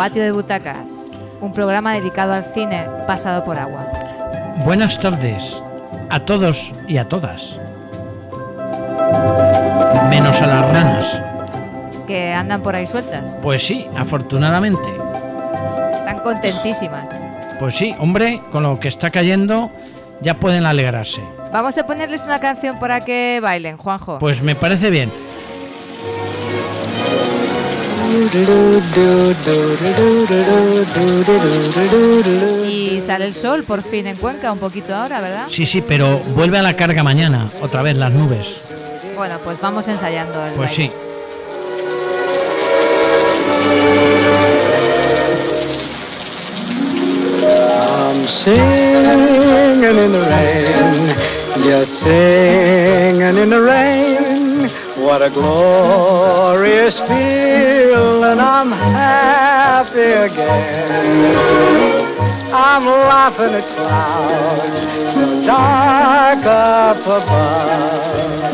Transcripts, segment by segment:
Patio de Butacas, un programa dedicado al cine pasado por agua. Buenas tardes a todos y a todas. Menos a las ranas. Que andan por ahí sueltas. Pues sí, afortunadamente. Están contentísimas. Pues sí, hombre, con lo que está cayendo ya pueden alegrarse. Vamos a ponerles una canción para que bailen, Juanjo. Pues me parece bien. Y sale el sol por fin en Cuenca, un poquito ahora, ¿verdad? Sí, sí, pero vuelve a la carga mañana, otra vez las nubes. Bueno, pues vamos ensayando el Pues baile. sí. I'm singing in the rain, just singing in the rain. What a glorious feeling, I'm happy again. I'm laughing at clouds so dark up above.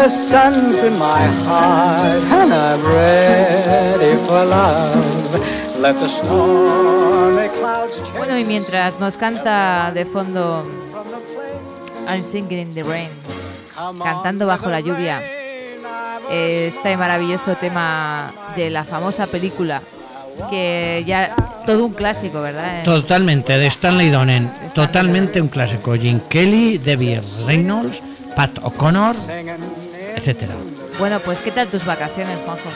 The sun's in my heart and I'm ready for love. Let the stormy clouds chase Bueno, y mientras nos canta de fondo from the place. I'm Singing in the Rain, cantando bajo la lluvia, este maravilloso tema de la famosa película, que ya todo un clásico, ¿verdad? Totalmente, de Stanley Donen. Totalmente un clásico. Jim Kelly, Debbie Reynolds, Pat O'Connor, etcétera. Bueno, pues ¿qué tal tus vacaciones, Juanjo?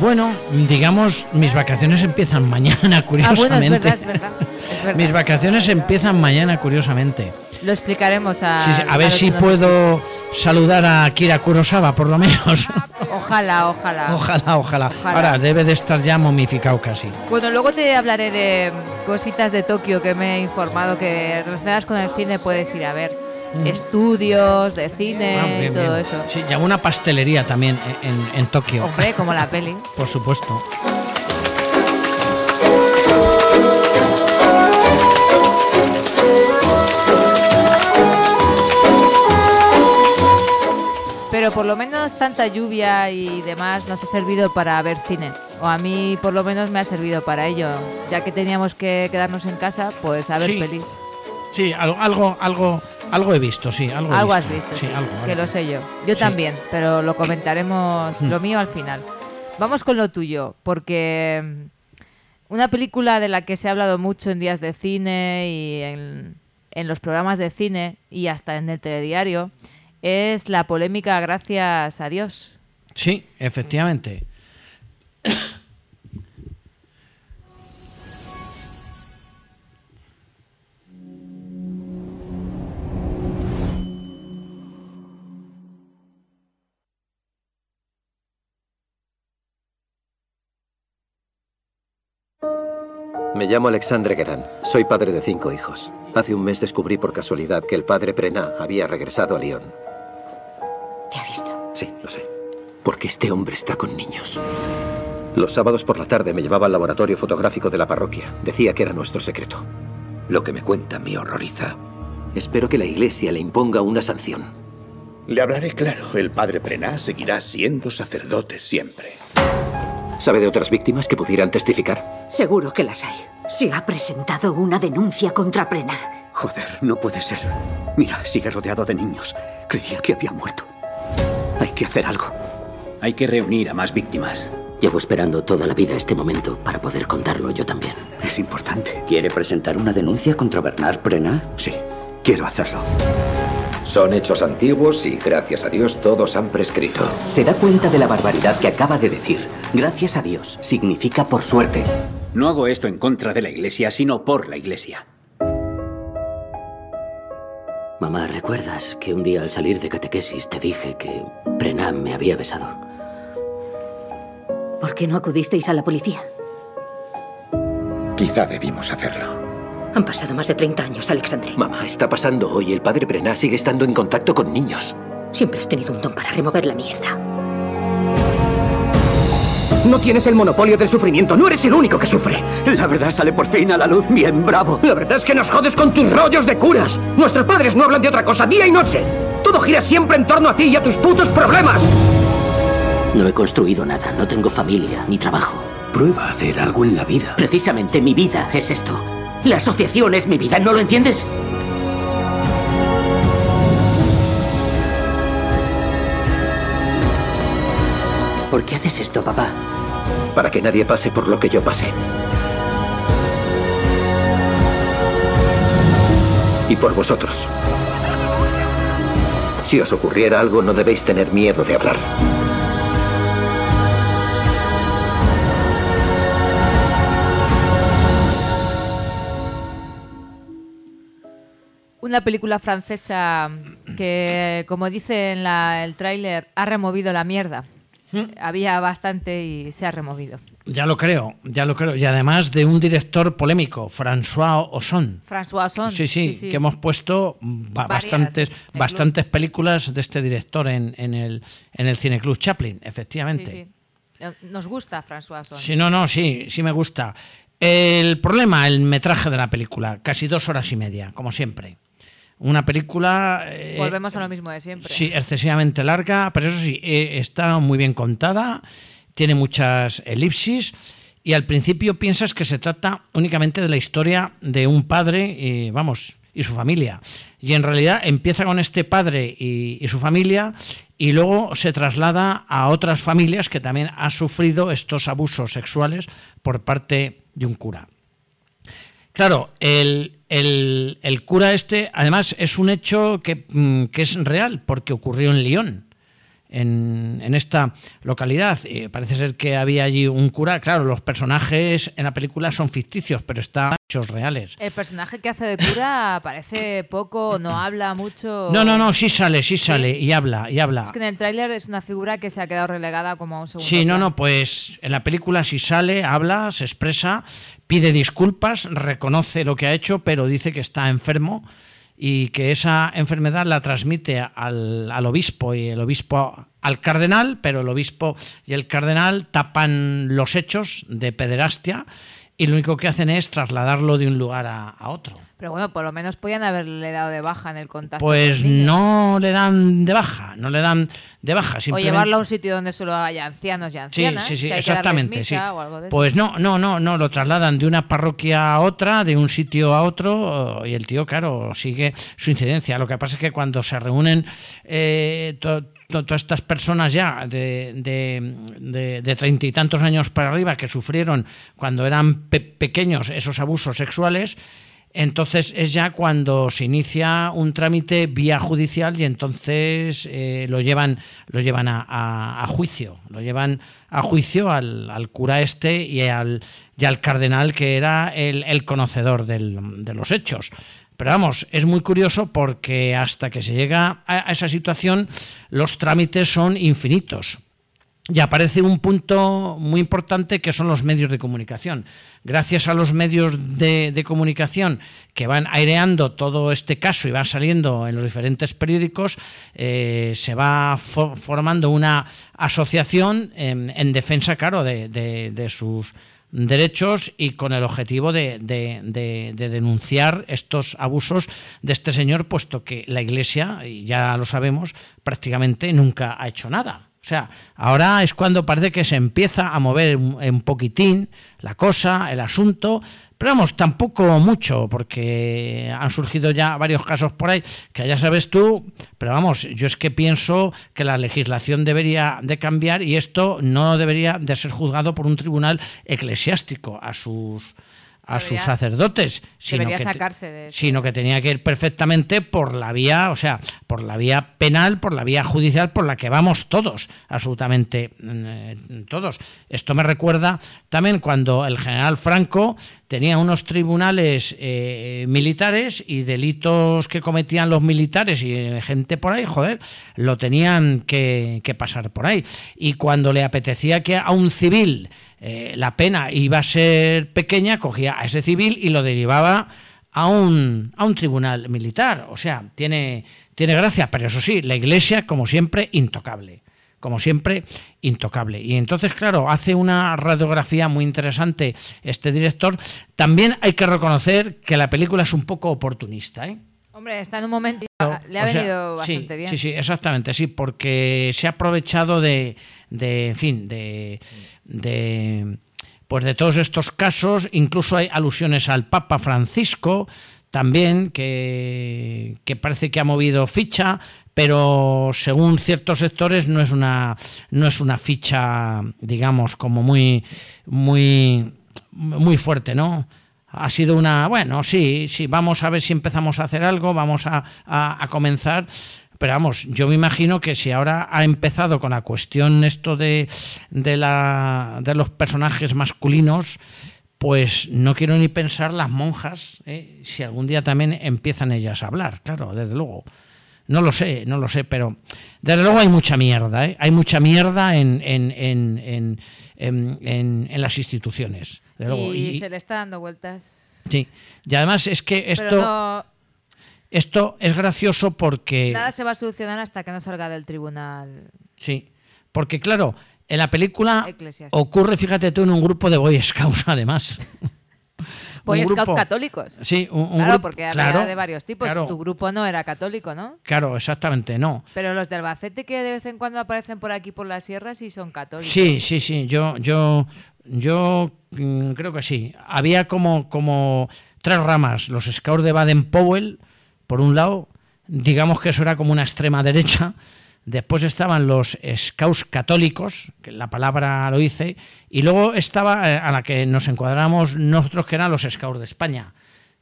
Bueno, digamos, mis vacaciones empiezan mañana, Ah, curiosamente. bueno, es verdad, es verdad. Es verdad. Mis vacaciones empiezan mañana, curiosamente. Lo explicaremos a, Sí, sí, a ver si puedo saludar a Kira Kurosawa, por lo menos. Ojalá, ojalá. ojalá, ojalá, Ojalá. Ahora debe de estar ya momificado casi. Bueno, luego te hablaré de cositas de Tokio que me he informado que relacionadas con el cine puedes ir a ver. Mm. Estudios de cine Ah, y bien, todo bien. eso. Sí, y una pastelería también en, en Tokio, Hombre, como la peli. por supuesto. Pero por lo menos tanta lluvia y demás nos ha servido para ver cine. O a mí por lo menos me ha servido para ello. Ya que teníamos que quedarnos en casa, pues a ver Sí, pelis. Sí, algo, algo, algo, he visto, sí, algo. Algo has visto, Sí, sí, algo. que algo. lo sé yo. Yo Sí. también, pero lo comentaremos Mm. lo mío al final. Vamos con lo tuyo, porque mm, una película de la que se ha hablado mucho en días de cine y en, en los programas de cine y hasta en el telediario es la polémica Gracias a Dios. Sí, efectivamente. Me llamo Alexandre Guerin. Soy padre de cinco hijos. Hace un mes descubrí por casualidad que el padre Prena había regresado a Lyon. Sí, lo sé. Porque este hombre está con niños. Los sábados por la tarde me llevaba al laboratorio fotográfico de la parroquia. Decía que era nuestro secreto. Lo que me cuenta me horroriza. Espero que la iglesia le imponga una sanción. Le hablaré claro. El padre Prená seguirá siendo sacerdote siempre. ¿Sabe de otras víctimas que pudieran testificar? Seguro que las hay. Se ha presentado una denuncia contra Prena. Joder, no puede ser. Mira, sigue rodeado de niños. Creía que había muerto. Hay que hacer algo. Hay que reunir a más víctimas. Llevo esperando toda la vida este momento para poder contarlo yo también. Es importante. ¿Quiere presentar una denuncia contra Bernard Prena? Sí, quiero hacerlo. Son hechos antiguos y gracias a Dios todos han prescrito. Se da cuenta de la barbaridad que acaba de decir. Gracias a Dios. Significa por suerte. No hago esto en contra de la iglesia, sino por la iglesia. Mamá, ¿recuerdas que un día al salir de catequesis te dije que Brennan me había besado? ¿Por qué no acudisteis a la policía? Quizá debimos hacerlo. Han pasado más de 30 años, Alexandre. Mamá, está pasando hoy. El padre Prená sigue estando en contacto con niños. Siempre has tenido un don para remover la mierda. No tienes el monopolio del sufrimiento, no eres el único que sufre. La verdad sale por fin a la luz, bien bravo. La verdad es que nos jodes con tus rollos de curas. Nuestros padres no hablan de otra cosa día y noche. Todo gira siempre en torno a ti y a tus putos problemas. No he construido nada, no tengo familia ni trabajo. Prueba a hacer algo en la vida. Precisamente mi vida es esto. La asociación es mi vida, ¿no lo entiendes? ¿Por qué haces esto, papá? Para que nadie pase por lo que yo pasé. Y por vosotros. Si os ocurriera algo, no debéis tener miedo de hablar. Una película francesa que, como dice en el tráiler, ha removido la mierda. Había bastante y se ha removido. Ya lo creo, ya lo creo. Y además de un director polémico, François Ozon. François Ozon. Sí, sí, que hemos puesto Varias bastantes, bastantes películas de este director en, en el, en el Cineclub Chaplin, efectivamente. Sí, sí. Nos gusta François Ozon. Sí, no, no, sí, sí me gusta. El problema, el metraje de la película, casi dos horas y media, como siempre. Una película... eh, Volvemos a lo mismo de siempre. Sí, excesivamente larga, pero eso sí, eh, está muy bien contada, tiene muchas elipsis y al principio piensas que se trata únicamente de la historia de un padre, y, vamos, y su familia. Y en realidad empieza con este padre y, y su familia y luego se traslada a otras familias que también han sufrido estos abusos sexuales por parte de un cura. Claro, el, el- el cura este, además, es un hecho que, mm, que es real, porque ocurrió en Lyon, en, en esta localidad. Eh, parece ser que había allí un cura. Claro, los personajes en la película son ficticios, pero están hechos reales. El personaje que hace de cura parece poco, no habla mucho. No, no, no, sí sale, sí sale, y habla, y habla. Es que en el tráiler es una figura que se ha quedado relegada como a un segundo. Sí, no, no, pues en la película sí sale, habla, se expresa, pide disculpas, reconoce lo que ha hecho, pero dice que está enfermo y que esa enfermedad la transmite al, al obispo y el obispo al cardenal, pero el obispo y el cardenal tapan los hechos de pederastia y lo único que hacen es trasladarlo de un lugar a, a otro. Pero bueno, por lo menos podían haberle dado de baja en el contacto. Pues con no le dan de baja, no le dan de baja. O llevarlo a un sitio donde solo haya ancianos y Sí, ancianas. sí, sí, que hay que darles exactamente. misa sí. o algo de eso. Pues no, no, no, no, lo trasladan de una parroquia a otra, de un sitio a otro, y el tío, claro, sigue su incidencia. Lo que pasa es que cuando se reúnen eh, to- to- todas estas personas ya de, de, de- de treinta y tantos años para arriba que sufrieron cuando eran pe- pequeños esos abusos sexuales, entonces es ya cuando se inicia un trámite vía judicial y entonces eh, lo llevan, lo llevan a, juicio, lo llevan a juicio al, al cura este y al, y al cardenal que era el, el conocedor de los hechos. Pero vamos, es muy curioso porque hasta que se llega a esa situación los trámites son infinitos. Y aparece un punto muy importante que son los medios de comunicación. Gracias a los medios de, comunicación que van aireando todo este caso y van saliendo en los diferentes periódicos, eh, se va fo- formando una asociación en, en defensa, claro, de, de- de sus derechos y con el objetivo de denunciar estos abusos de este señor, puesto que la Iglesia, y ya lo sabemos, prácticamente nunca ha hecho nada. O sea, ahora es cuando parece que se empieza a mover un, poquitín la cosa, el asunto, pero vamos, tampoco mucho, porque han surgido ya varios casos por ahí, que ya sabes tú, pero vamos, yo es que pienso que la legislación debería de cambiar y esto no debería de ser juzgado por un tribunal eclesiástico a sus a sus sacerdotes, sino debería que, te- sacarse de eso. sino que tenía que ir perfectamente por la vía, o sea, por la vía penal, por la vía judicial, por la que vamos todos, absolutamente eh, todos. Esto me recuerda también cuando el general Franco tenía unos tribunales eh, militares y delitos que cometían los militares y eh, gente por ahí, joder, lo tenían que, pasar por ahí. Y cuando le apetecía que a un civil eh, la pena iba a ser pequeña, cogía a ese civil y lo derivaba a un, a un tribunal militar. O sea, tiene, tiene gracia, pero eso sí, la iglesia, como siempre, intocable. Como siempre, intocable. Y entonces, claro, hace una radiografía muy interesante este director. También hay que reconocer que la película es un poco oportunista, ¿eh? Hombre, está en un momento. Le ha o sea, venido sí, bastante bien. Sí, sí, exactamente, sí, porque se ha aprovechado de, de en fin, de, de pues de todos estos casos, incluso hay alusiones al Papa Francisco, también, que, que parece que ha movido ficha, pero según ciertos sectores no es una, no es una ficha, digamos, como muy, muy, muy fuerte, ¿no? Ha sido una, bueno, sí, sí, vamos a ver si empezamos a hacer algo, vamos a, a- a comenzar. Pero vamos, yo me imagino que si ahora ha empezado con la cuestión esto de, de, la, de los personajes masculinos, pues no quiero ni pensar las monjas, ¿eh? si algún día también empiezan ellas a hablar, claro, desde luego. No lo sé, no lo sé, pero desde luego hay mucha mierda, ¿eh? hay mucha mierda en, en, en, en, las instituciones. desde luego. y, se le está dando vueltas. sí. y además es que esto, no, esto es gracioso porque... nada se va a solucionar hasta que no salga del tribunal. Sí, porque claro, en la película ocurre, fíjate tú, en un grupo de Boy Scouts además. Boy Scouts grupo- católicos. Sí, un, un claro, grupo- porque había claro, de varios tipos. Claro, Tu grupo no era católico, ¿no? claro, exactamente, no. Pero los de Albacete que de vez en cuando aparecen por aquí por la sierra sí son católicos. Sí, sí, sí, yo, yo, yo mm, creo que sí. Había como, como tres ramas, los Scouts de Baden-Powell, por un lado, digamos que eso era como una extrema derecha, después estaban los Scouts católicos, que la palabra lo dice, y luego estaba eh, a la que nos encuadramos nosotros, que eran los Scouts de España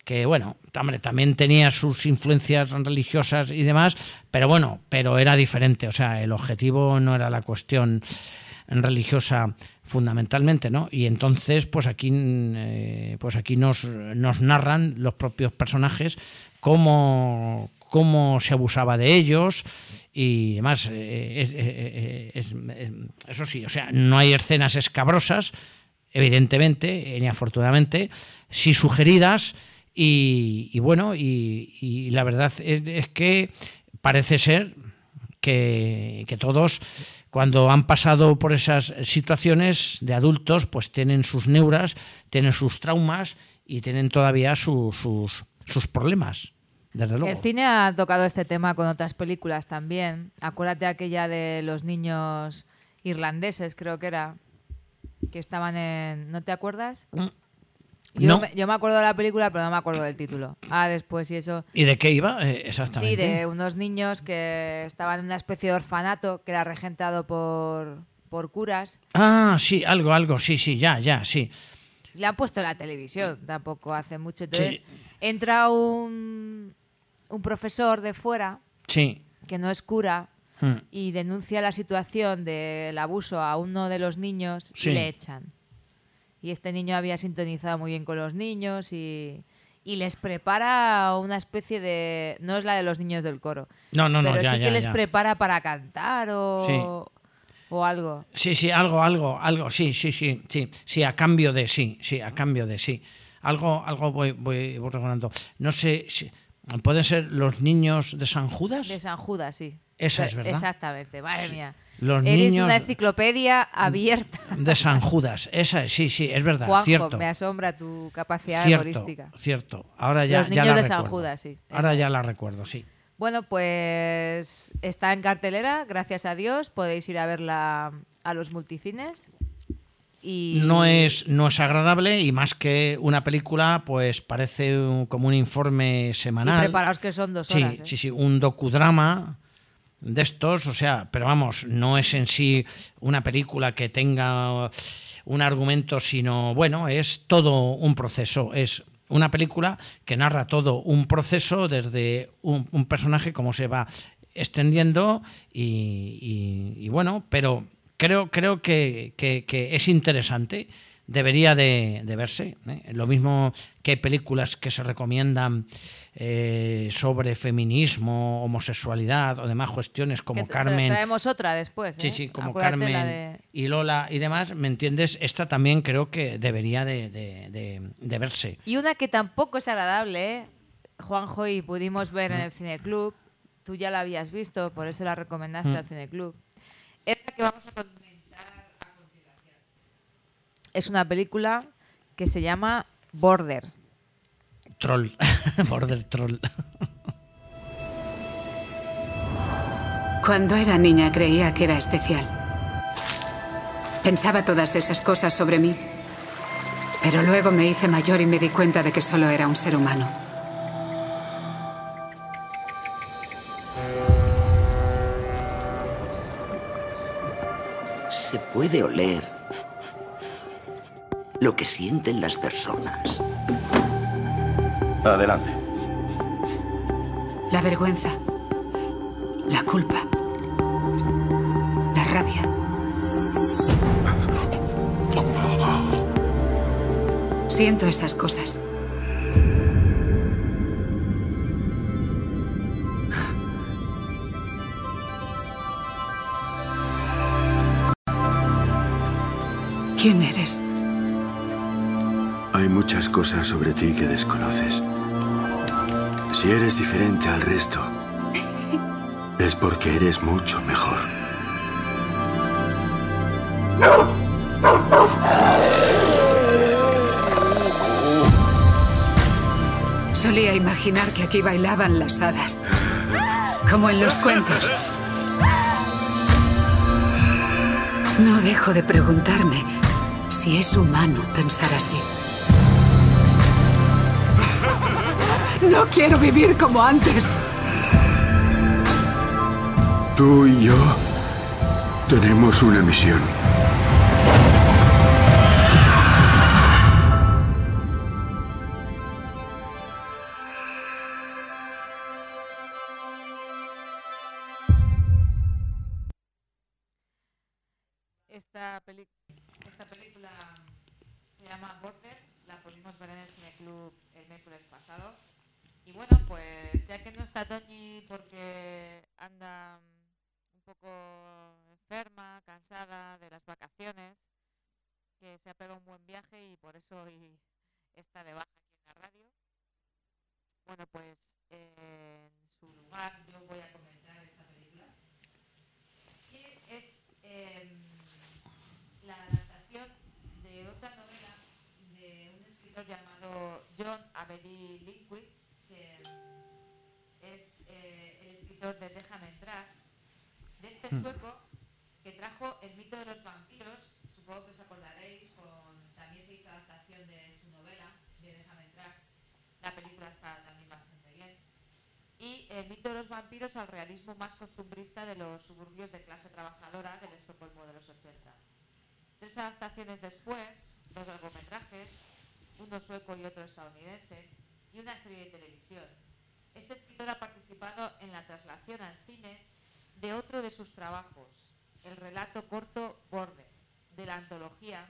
que bueno, también tenía sus influencias religiosas y demás, pero bueno, pero era diferente, o sea, el objetivo no era la cuestión religiosa fundamentalmente, ¿no? Y entonces, pues aquí, eh, pues aquí nos, nos narran los propios personajes cómo, cómo se abusaba de ellos y demás. eh, eh, es- eh, eso sí, o sea, no hay escenas escabrosas, evidentemente, ni afortunadamente, sí sugeridas y, bueno, y, la verdad es, que parece ser que, que todos cuando han pasado por esas situaciones de adultos, pues tienen sus neuras, tienen sus traumas y tienen todavía su- sus, sus problemas, desde luego. El cine ha tocado este tema con otras películas también. Acuérdate aquella de los niños irlandeses, creo que era, que estaban en... ¿No te acuerdas? Yo, Mm. No. me, yo me acuerdo de la película, pero no me acuerdo del título. Ah, después y eso. ¿Y de qué iba? Eh, exactamente. Sí, de unos niños que estaban en una especie de orfanato que era regentado por, por curas. Ah, sí, algo, algo, sí, sí, ya, ya, sí. Le han puesto en la televisión tampoco hace mucho. Entonces entra un, un profesor de fuera Sí. que no es cura Mm. y denuncia la situación del abuso a uno de los niños Sí. y le echan. Y este niño había sintonizado muy bien con los niños y, y les prepara una especie de... No es la de los niños del coro. No, no, no, pero ya, sí ya, que les ya. prepara para cantar o, o algo. Sí, sí, algo, algo, algo, sí, sí, sí, sí, sí, a cambio de sí, sí, a cambio de sí. Algo, algo voy, voy, voy recordando. No sé, si, ¿pueden ser los niños de San Judas? De San Judas, sí. Esa es verdad. Exactamente, madre mía. Los Eres niños una enciclopedia abierta. de San Judas. Esa es, sí, sí, es verdad, Juanjo, cierto. me asombra tu capacidad Cierto, humorística. cierto. Ahora ya, Los ya niños la de San recuerdo. Judas, sí. Ahora ya la recuerdo, sí. Bueno, pues está en cartelera, gracias a Dios. Podéis ir a verla a los multicines. Y No es, no es agradable y más que una película, pues parece un- como un informe y semanal. preparaos que son dos Sí, horas. ¿eh? sí, sí, un docudrama de estos, o sea, pero vamos, no es en sí una película que tenga un argumento, sino, bueno, es todo un proceso, es una película que narra todo un proceso desde un, un personaje, cómo se va extendiendo y, y- y bueno, pero creo, creo que, que- que es interesante, debería de, de verse. ¿eh? Lo mismo que hay películas que se recomiendan eh, sobre feminismo, homosexualidad o demás cuestiones como Carmen. Traemos otra después. Sí, ¿eh? sí, como Acuérdate Carmen de- y Lola y demás, ¿me entiendes? Esta también creo que debería de, de- de- de verse. Y una que tampoco es agradable. Juanjo y pudimos ver Mm. en el cineclub. Tú ya la habías visto, por eso la recomendaste Mm. al cineclub. Es la que vamos a comentar a continuación. Es una película que se llama Border. Troll, Border Troll. Cuando era niña creía que era especial. Pensaba todas esas cosas sobre mí. Pero luego me hice mayor y me di cuenta de que solo era un ser humano. Se puede oler lo que sienten las personas. Adelante. La vergüenza. La culpa. La rabia. Siento esas cosas. ¿Quién eres? Muchas cosas sobre ti que desconoces. Si eres diferente al resto, es porque eres mucho mejor. Solía imaginar que aquí bailaban las hadas, como en los cuentos. No dejo de preguntarme si es humano pensar así. No quiero vivir como antes. Tú y yo tenemos una misión. Esta, película se llama Border, la pudimos ver en el Cineclub el miércoles pasado. Y bueno, pues ya que no está Toñi porque anda un poco enferma, cansada de las vacaciones, que se ha pegado un buen viaje y por eso hoy está de baja aquí en la radio. Bueno, pues en su lugar yo voy a comentar esta película que es em, la adaptación de otra novela de un escritor llamado John Avery Linkwitz, que es eh, el escritor de Déjame entrar, de este Hmm. sueco que trajo el mito de los vampiros, supongo que os acordaréis, con, también se hizo adaptación de su novela, de Déjame entrar, la película está también bastante bien, y el mito de los vampiros al realismo más costumbrista de los suburbios de clase trabajadora del Estocolmo de los 80. Tres adaptaciones después, dos largometrajes, uno sueco y otro estadounidense, y una serie de televisión. Este escritor ha participado en la traslación al cine de otro de sus trabajos, el relato corto Border, de la antología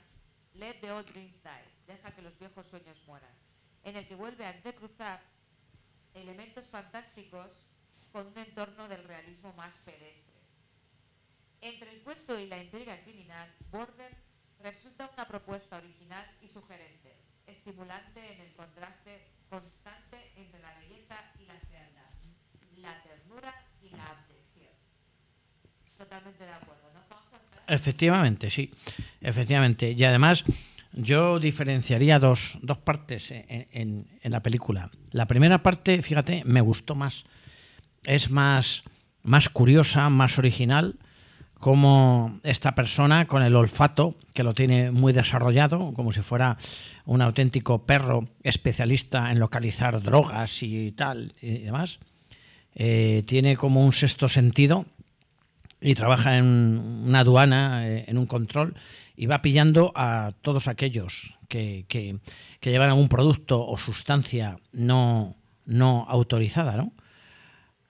Let the Old Dreams Die, deja que los viejos sueños mueran, en el que vuelve a entrecruzar elementos fantásticos con un entorno del realismo más pedestre. Entre el cuento y la intriga criminal, Border resulta una propuesta original y sugerente, estimulante en el contraste constante entre la belleza y la fealdad, la ternura y la abjección. Totalmente de acuerdo, ¿no, Juanjo? Efectivamente, sí. Efectivamente. Y además, yo diferenciaría dos, dos partes en, en- en la película. La primera parte, fíjate, me gustó más. Es más, más curiosa, más original. Como esta persona con el olfato, que lo tiene muy desarrollado, como si fuera un auténtico perro especialista en localizar drogas y tal y demás, eh, tiene como un sexto sentido y trabaja en una aduana, eh, en un control, y va pillando a todos aquellos que, que- que llevan algún producto o sustancia no, no autorizada, ¿no?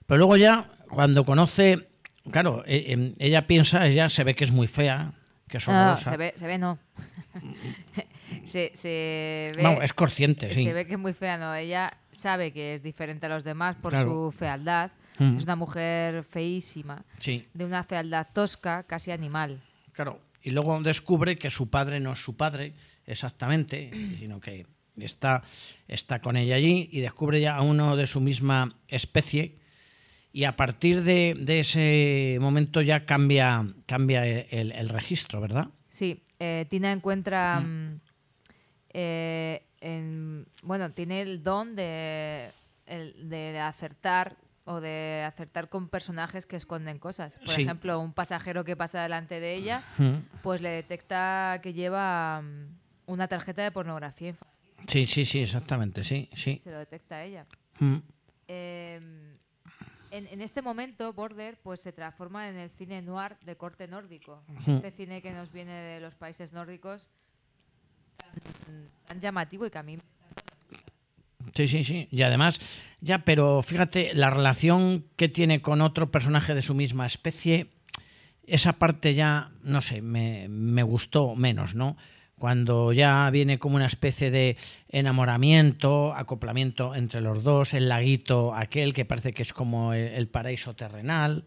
Pero luego ya, cuando conoce, claro, eh, em, ella piensa, ella se ve que es muy fea, que es No, horrorosa. se ve, se ve no. se, se ve, Vamos, es consciente, sí. Se ve que es muy fea, no. Ella sabe que es diferente a los demás por Claro. su fealdad. Mm. Es una mujer feísima, Sí. de una fealdad tosca, casi animal. Claro, y luego descubre que su padre no es su padre exactamente, sino que está, está con ella allí y descubre ya a uno de su misma especie y a partir de, de ese momento ya cambia, cambia el, el registro, ¿verdad? Sí, eh, Tina encuentra. mm, eh, en- bueno, tiene el don de, el- de acertar o de acertar con personajes que esconden cosas. Por Sí. ejemplo, un pasajero que pasa delante de ella, pues le detecta que lleva mm, una tarjeta de pornografía infantil. Sí, sí, sí, exactamente, sí, sí. Se lo detecta ella. Mm. Eh, en, en este momento, Border pues se transforma en el cine noir de corte nórdico. Este cine que nos viene de los países nórdicos tan, tan llamativo y que a mí Sí, sí, sí. Y además, ya, pero fíjate, la relación que tiene con otro personaje de su misma especie, esa parte ya, no sé, me, me gustó menos, ¿no? Cuando ya viene como una especie de enamoramiento, acoplamiento entre los dos, el laguito aquel que parece que es como el, paraíso terrenal.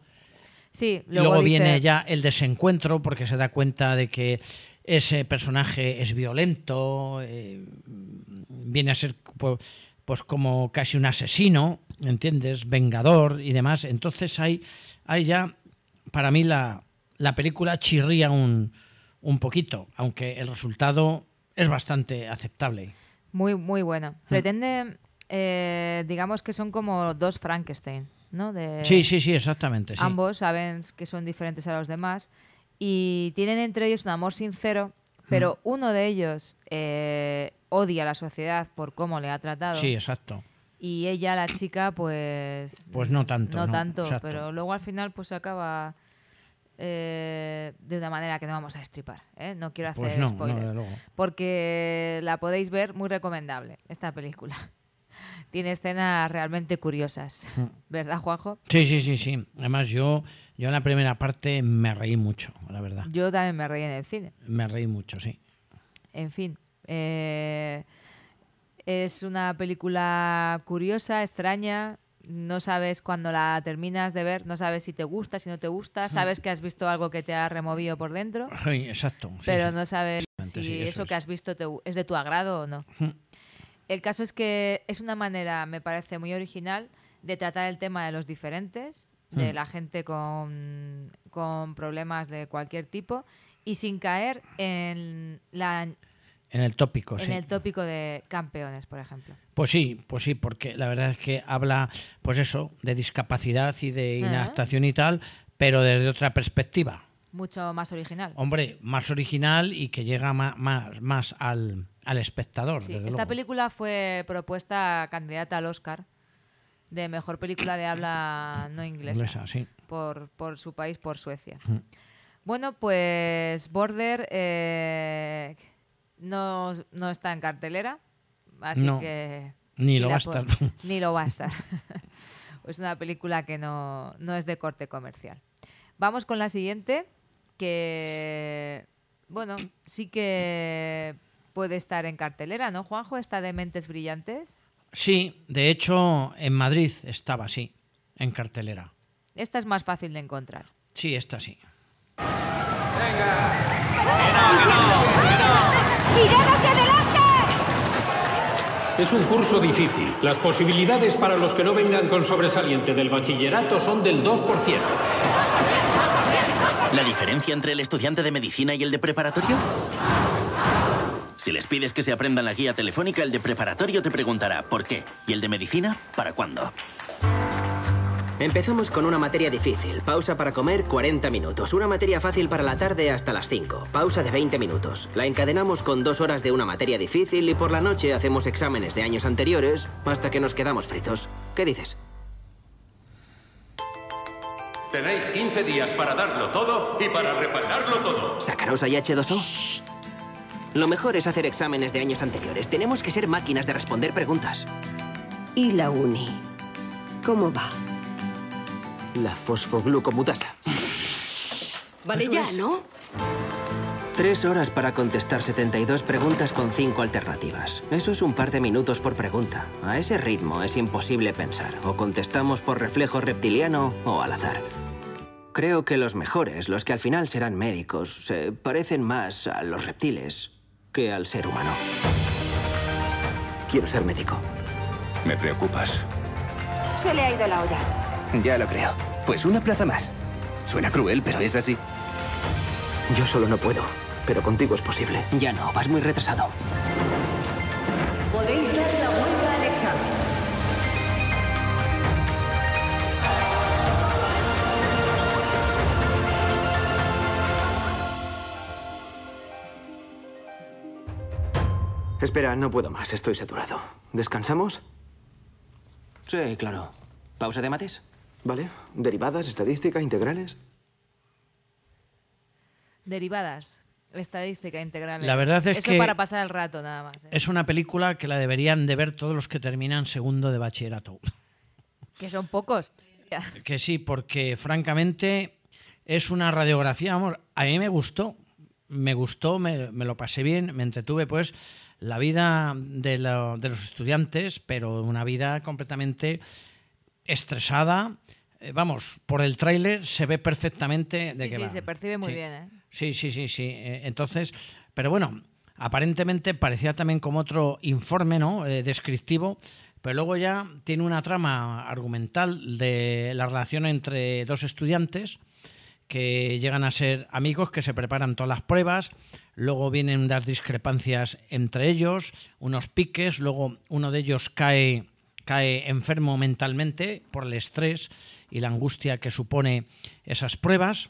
Sí, luego, dice- viene ya el desencuentro porque se da cuenta de que ese personaje es violento, eh, viene a ser pu- pues como casi un asesino, ¿entiendes? Vengador y demás. Entonces hay, hay ya, para mí la, la película chirría un, un poquito, aunque el resultado es bastante aceptable. Muy, muy bueno. Pretende, eh, digamos que son como dos Frankenstein, ¿no? De- Sí, sí, sí, exactamente. Sí. Ambos saben que son diferentes a los demás y tienen entre ellos un amor sincero, pero uno de ellos eh, odia a la sociedad por cómo le ha tratado. Sí, exacto. Y ella, la chica, pues... Pues no tanto, No, no, tanto, exacto. pero luego al final pues acaba eh, de una manera que no vamos a destripar. ¿eh? No quiero hacer Pues no, no, spoiler. luego. Porque la podéis ver, muy recomendable, esta película. Tiene escenas realmente curiosas. Mm. ¿Verdad, Juanjo? Sí, sí, sí, sí. Además yo, yo en la primera parte me reí mucho, la verdad. Yo también me reí en el cine. Me reí mucho, sí. En fin. eh, es una película curiosa, extraña. No sabes cuando la terminas de ver, no sabes si te gusta, si no te gusta. Sabes que has visto algo que te ha removido por dentro, Ay, exacto. sí, pero sí. no sabes si sí, eso, que has visto te es de tu agrado o no. Mm. El caso es que es una manera, me parece muy original, de tratar el tema de los diferentes, de Mm. la gente con, con problemas de cualquier tipo, y sin caer en, la, en En el tópico, sí. el tópico de campeones, por ejemplo. Pues sí, pues sí, porque la verdad es que habla, pues eso, de discapacidad y de inadaptación y tal, pero desde otra perspectiva. Mucho más original. Hombre, más original y que llega más, más, más al, al espectador. Sí, desde esta luego. película fue propuesta candidata al Oscar de mejor película de habla no inglesa, Inglesa, sí. por, por su país, por Suecia. Bueno, pues Border eh, no, no está en cartelera, así No, que... ni si lo va a estar. Ni lo va a estar. es una película que no, no es de corte comercial. Vamos con la siguiente, que, bueno, sí que puede estar en cartelera, ¿no, Juanjo? Esta de Mentes Brillantes. Sí, de hecho, en Madrid estaba así, en cartelera. Esta es más fácil de encontrar. Sí, esta sí. ¡Mirad hacia adelante! Es un curso difícil. Las posibilidades para los que no vengan con sobresaliente del bachillerato son del 2%. ¿La diferencia entre el estudiante de medicina y el de preparatorio? Si les pides que se aprendan la guía telefónica, el de preparatorio te preguntará ¿por qué? ¿Y el de medicina? ¿Para cuándo? Empezamos con una materia difícil. Pausa para comer 40 minutos. Una materia fácil para la tarde hasta las 5. Pausa de 20 minutos. La encadenamos con dos horas de una materia difícil y por la noche hacemos exámenes de años anteriores hasta que nos quedamos fritos. ¿Qué dices? Tenéis 15 días para darlo todo y para repasarlo todo. ¿Sacaros y H2O? Lo mejor es hacer exámenes de años anteriores. Tenemos que ser máquinas de responder preguntas. ¿Y la uni? ¿Cómo va? La fosfoglucomutasa. Vale ya, ¿no? Tres horas para contestar 72 preguntas con cinco alternativas. Eso es un par de minutos por pregunta. A ese ritmo es imposible pensar. O contestamos por reflejo reptiliano o al azar. Creo que los mejores, los que al final serán médicos, se parecen más a los reptiles que al ser humano. Quiero ser médico. Me preocupas. Se le ha ido la olla. Ya lo creo. Pues una plaza más. Suena cruel, pero es así. Yo solo no puedo, pero contigo es posible. Ya no, vas muy retrasado. Podéis dar la vuelta al examen. Espera, no puedo más, estoy saturado. ¿Descansamos? Sí, claro. ¿Pausa de mates? Vale. ¿Derivadas, estadística, integrales? Derivadas. Estadística integral. La verdad es Eso que- para pasar el rato, nada más. ¿eh? Es una película que la deberían de ver todos los que terminan segundo de bachillerato. Que son pocos. Que sí, porque francamente es una radiografía, vamos, a mí me gustó, me gustó, me, me lo pasé bien, me entretuve, pues, la vida de, lo- de los estudiantes, pero una vida completamente estresada. Eh, vamos, por el tráiler se ve perfectamente de Sí, qué sí, va. se percibe muy Sí. bien, ¿eh? Sí, sí, sí, sí. Eh, Entonces, pero bueno, aparentemente parecía también como otro informe, ¿no? Descriptivo, pero luego ya tiene una trama argumental de la relación entre dos estudiantes que llegan a ser amigos, que se preparan todas las pruebas, luego vienen las discrepancias entre ellos, unos piques, luego uno de ellos cae, cae enfermo mentalmente por el estrés y la angustia que supone esas pruebas.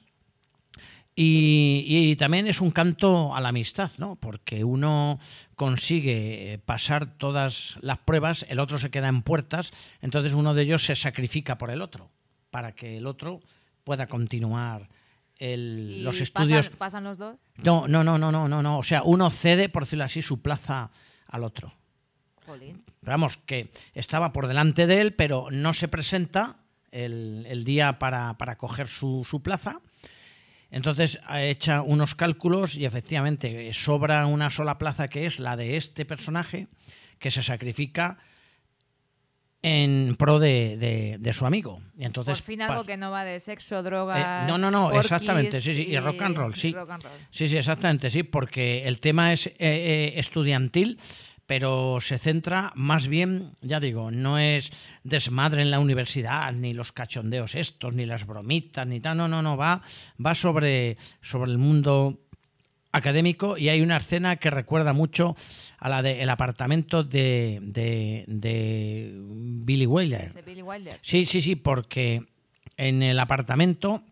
Y, y también es un canto a la amistad, ¿no? Porque uno consigue eh, pasar todas las pruebas, el otro se queda en puertas, entonces uno de ellos se sacrifica por el otro, para que el otro pueda continuar el- ¿Y los estudios. ¿Pasan los dos? No, no, no, no, no, no, no. O sea, uno cede, por decirlo así, su plaza al otro. Jolín. Vamos, que estaba por delante de él, pero no se presenta el, el día para, para coger su, su plaza. Entonces ha hecho unos cálculos y efectivamente sobra una sola plaza que es la de este personaje que se sacrifica en pro de, de- de su amigo. Y entonces Por fin algo que no va de sexo, eh, drogas. no, no, no, exactamente, sí, sí, y, rock and roll, sí. rock and roll. Sí, sí, exactamente, sí, porque el tema es eh, eh, estudiantil, pero se centra más bien, ya digo, no es desmadre en la universidad, ni los cachondeos estos, ni las bromitas, ni tal, no, no, no, va, va sobre, sobre el mundo académico y hay una escena que recuerda mucho a la del apartamento de, de, de Billy Wilder. De Billy Wilder. Sí, sí, sí, porque en el apartamento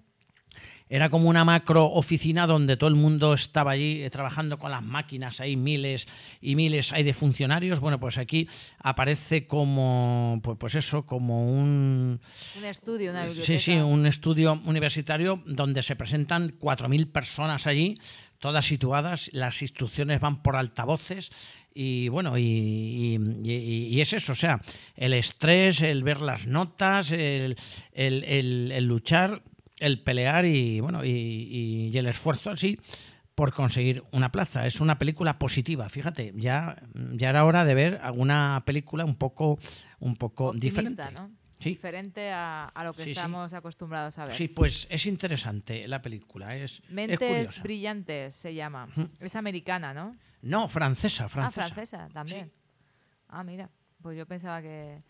era como una macro oficina donde todo el mundo estaba allí eh, trabajando con las máquinas, hay miles y miles hay de funcionarios. Bueno, pues aquí aparece como, pues, pues eso, como un, Un estudio, una biblioteca. Sí, sí, un estudio universitario donde se presentan 4.000 personas allí, todas situadas, las instrucciones van por altavoces y bueno, y, y- y- y es eso, o sea, el estrés, el ver las notas, el, el- el- el luchar, el pelear y bueno, y, y- y el esfuerzo así por conseguir una plaza. Es una película positiva, fíjate, ya, ya era hora de ver alguna película un poco, un poco Optimista, diferente. ¿no? Sí. Diferente a, a lo que Sí, sí. estamos acostumbrados a ver. Sí, pues es interesante la película, es, es Mentes brillantes se llama. Es americana, ¿no? No, francesa, francesa. Ah, francesa también. Ah, mira. Pues yo pensaba que.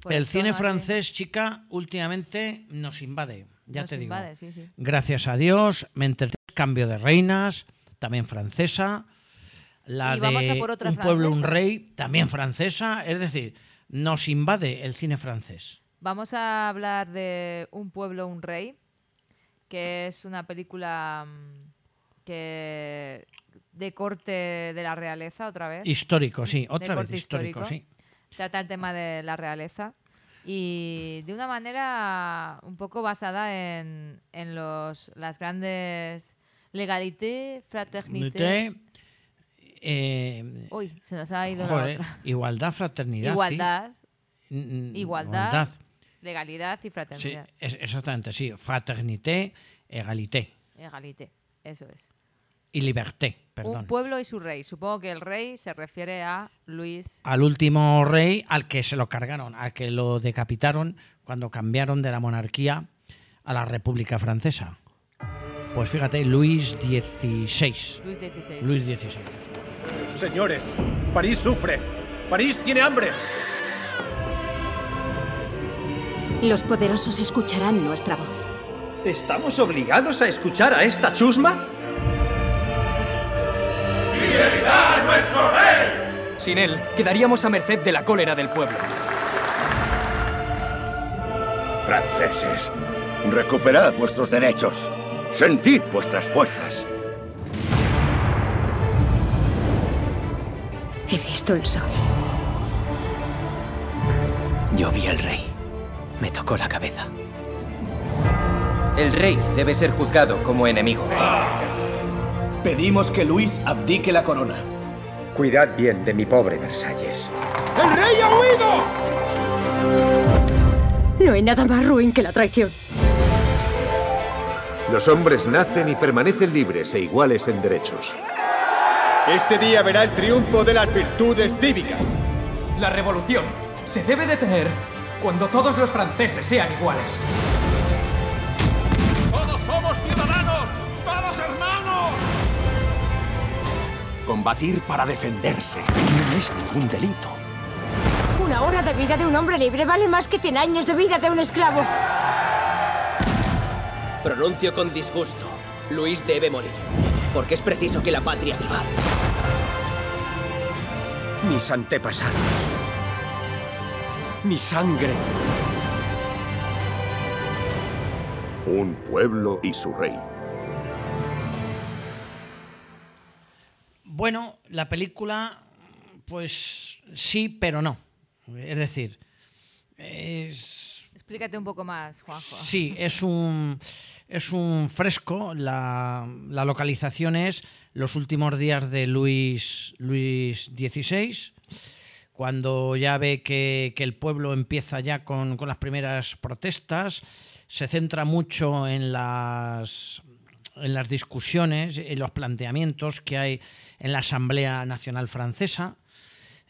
por el cine francés, chica, últimamente nos invade, ya Nos te digo. invade, sí, sí. Gracias a Dios, me Cambio de Reinas, también francesa. La Y vamos a de por otra Un pueblo, un rey, también francesa. Es decir, nos invade el cine francés. Vamos a hablar de Un pueblo, un rey, que es una película mm, que de corte de la realeza otra vez. Histórico, sí, De otra vez histórico, sí. Trata el tema de la realeza y de una manera un poco basada en, en los, las grandes legalité, fraternité. Eh, Uy, se nos ha ido joder, la otra. igualdad, fraternidad. sí. Igualdad, Mm, mm, igualdad, legalidad y Sí, fraternidad. es- exactamente, sí. Fraternité, égalité Egalité, eso es. y liberté, perdón. Un pueblo y su rey. Supongo que el rey se refiere a Luis. Al último rey al que se lo cargaron, al que lo decapitaron cuando cambiaron de la monarquía a la República Francesa. Pues fíjate, Luis XVI. Luis XVI. Luis XVI. Señores, París sufre. París tiene hambre. Los poderosos escucharán nuestra voz. ¿Estamos obligados a escuchar a esta chusma? ¡Fidelidad a nuestro rey! Sin él, quedaríamos a merced de la cólera del pueblo. Franceses, recuperad vuestros derechos. Sentid vuestras fuerzas. He visto el sol. Yo vi al rey. Me tocó la cabeza. El rey debe ser juzgado como enemigo. Pedimos que Luis abdique la corona. Cuidad bien de mi pobre Versalles. ¡El rey ha huido! No hay nada más ruin que la traición. Los hombres nacen y permanecen libres e iguales en derechos. Este día verá el triunfo de las virtudes cívicas. La revolución se debe detener cuando todos los franceses sean iguales. Combatir para defenderse no es ningún delito. Una hora de vida de un hombre libre vale más que 100 años de vida de un esclavo. Pronuncio con disgusto. Luis debe morir. Porque es preciso que la patria viva. Mis antepasados. Mi sangre. Un pueblo y su rey. Bueno, la película, pues sí, pero no. Es decir, es... Explícate un poco más, Juanjo. Sí, es un, es un fresco. La, la localización es los últimos días de Luis, Luis XVI, cuando ya ve que, que el pueblo empieza ya con, con, las primeras protestas, se centra mucho en las, en las discusiones, en los planteamientos que hay en la Asamblea Nacional Francesa.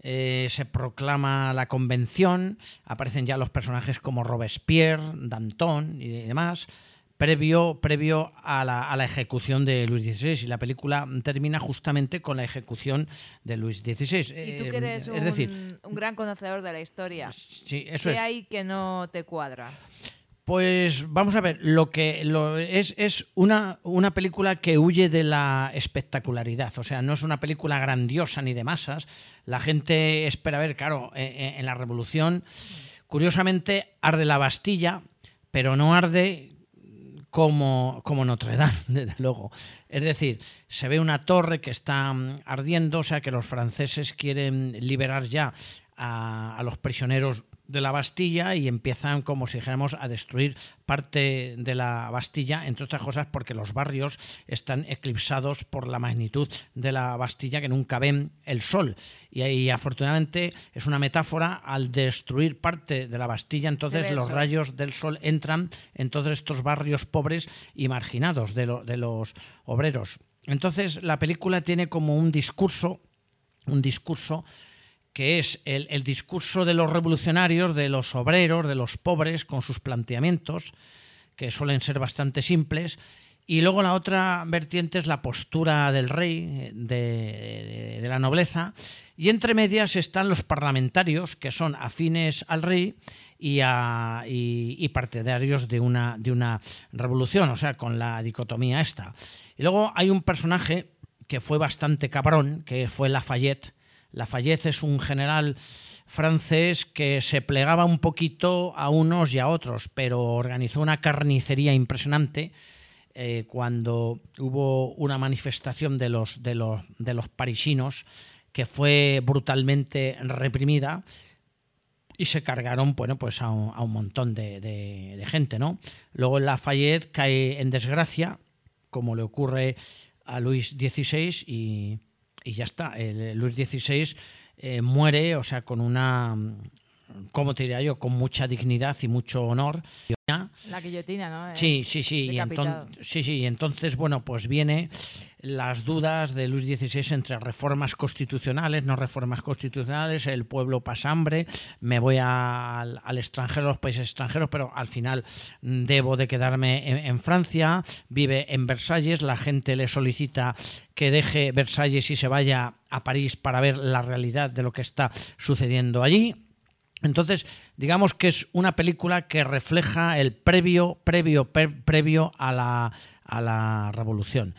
Eh, se proclama la convención, aparecen ya los personajes como Robespierre, Danton y demás, previo, previo a, la, a, la, ejecución de Luis XVI. Y la película termina justamente con la ejecución de Luis XVI. Y tú que eres eh, un, decir, un, gran conocedor de la historia, sí, eso ¿qué es. hay que no te cuadra? Pues vamos a ver, lo que lo es, es una, una, película que huye de la espectacularidad, o sea, no es una película grandiosa ni de masas. La gente espera ver, claro, en, en la revolución, curiosamente arde la Bastilla, pero no arde como, como Notre Dame, desde luego. Es decir, se ve una torre que está ardiendo, o sea que los franceses quieren liberar ya a, a los prisioneros de la Bastilla y empiezan, como si dijéramos, a destruir parte de la Bastilla, entre otras cosas porque los barrios están eclipsados por la magnitud de la Bastilla que nunca ven el sol. Y ahí, afortunadamente, es una metáfora, al destruir parte de la Bastilla, entonces los sol. rayos del sol entran en todos estos barrios pobres y marginados de, lo, de los obreros. Entonces, la película tiene como un discurso, un discurso que es el, discurso de los revolucionarios, de los obreros, de los pobres, con sus planteamientos, que suelen ser bastante simples. Y luego la otra vertiente es la postura del rey, de, la nobleza. Y entre medias están los parlamentarios, que son afines al rey y partidarios de una, de una revolución, o sea, con la dicotomía esta. Y luego hay un personaje que fue bastante cabrón, que fue Lafayette, Lafayette es un general francés que se plegaba un poquito a unos y a otros, pero organizó una carnicería impresionante eh, cuando hubo una manifestación de los, de, los, de los parisinos que fue brutalmente reprimida y se cargaron bueno, pues a, un, a un montón de, gente. ¿no? Luego Lafayette cae en desgracia, como le ocurre a Luis XVI, y, y ya está. El Luis XVI eh, muere, o sea, con una, ¿cómo te diría yo? Con mucha dignidad y mucho honor. La guillotina, ¿no? Es sí, sí, sí. Y sí, sí. Y entonces, bueno, pues viene las dudas de Luis XVI entre reformas constitucionales, no reformas constitucionales, el pueblo pasa hambre, me voy al, al, extranjero, a los países extranjeros, pero al final debo de quedarme en, Francia, vive en Versalles, la gente le solicita que deje Versalles y se vaya a París para ver la realidad de lo que está sucediendo allí. Entonces, digamos que es una película que refleja el previo, previo, pre, previo a la, a la revolución.